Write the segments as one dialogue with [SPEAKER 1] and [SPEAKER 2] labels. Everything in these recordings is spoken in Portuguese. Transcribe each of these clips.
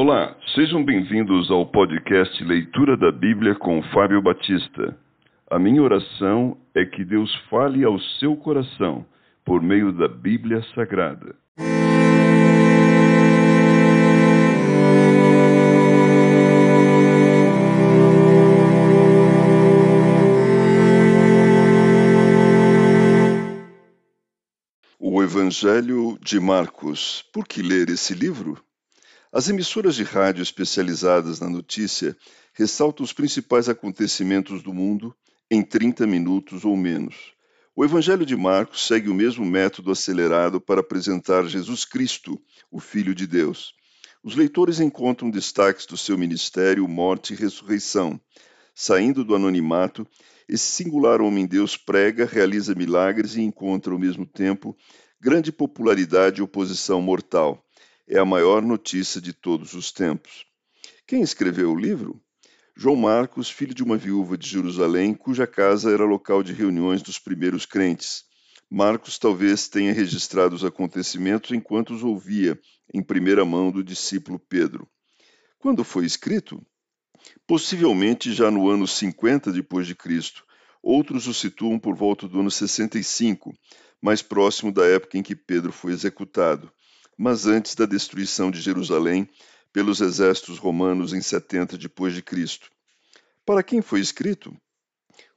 [SPEAKER 1] Olá, sejam bem-vindos ao podcast Leitura da Bíblia com Fábio Batista. A minha oração é que Deus fale ao seu coração por meio da Bíblia Sagrada. O Evangelho de Marcos. Por que ler esse livro? As emissoras de rádio especializadas na notícia ressaltam os principais acontecimentos do mundo em 30 minutos ou menos. O Evangelho de Marcos segue o mesmo método acelerado para apresentar Jesus Cristo, o Filho de Deus. Os leitores encontram destaques do seu ministério, morte e ressurreição. Saindo do anonimato, esse singular homem-deus prega, realiza milagres e encontra, ao mesmo tempo, grande popularidade e oposição mortal é a maior notícia de todos os tempos. Quem escreveu o livro? João Marcos, filho de uma viúva de Jerusalém, cuja casa era local de reuniões dos primeiros crentes. Marcos talvez tenha registrado os acontecimentos enquanto os ouvia em primeira mão do discípulo Pedro. Quando foi escrito? Possivelmente já no ano 50 depois de Cristo. Outros o situam por volta do ano 65, mais próximo da época em que Pedro foi executado mas antes da destruição de Jerusalém pelos exércitos romanos em 70 depois de Cristo. Para quem foi escrito?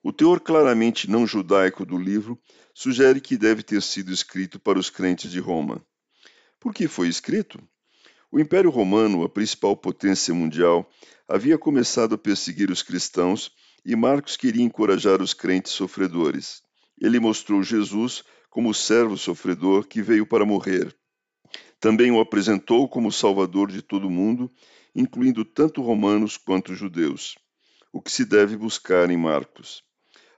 [SPEAKER 1] O teor claramente não judaico do livro sugere que deve ter sido escrito para os crentes de Roma. Por que foi escrito? O Império Romano, a principal potência mundial, havia começado a perseguir os cristãos e Marcos queria encorajar os crentes sofredores. Ele mostrou Jesus como o servo sofredor que veio para morrer. Também o apresentou como Salvador de todo o mundo, incluindo tanto romanos quanto judeus. O que se deve buscar em Marcos.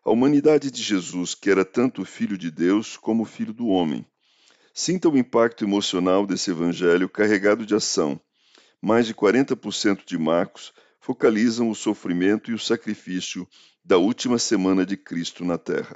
[SPEAKER 1] A humanidade de Jesus, que era tanto filho de Deus como filho do homem. Sinta o impacto emocional desse evangelho carregado de ação. Mais de 40% de Marcos focalizam o sofrimento e o sacrifício da última semana de Cristo na Terra.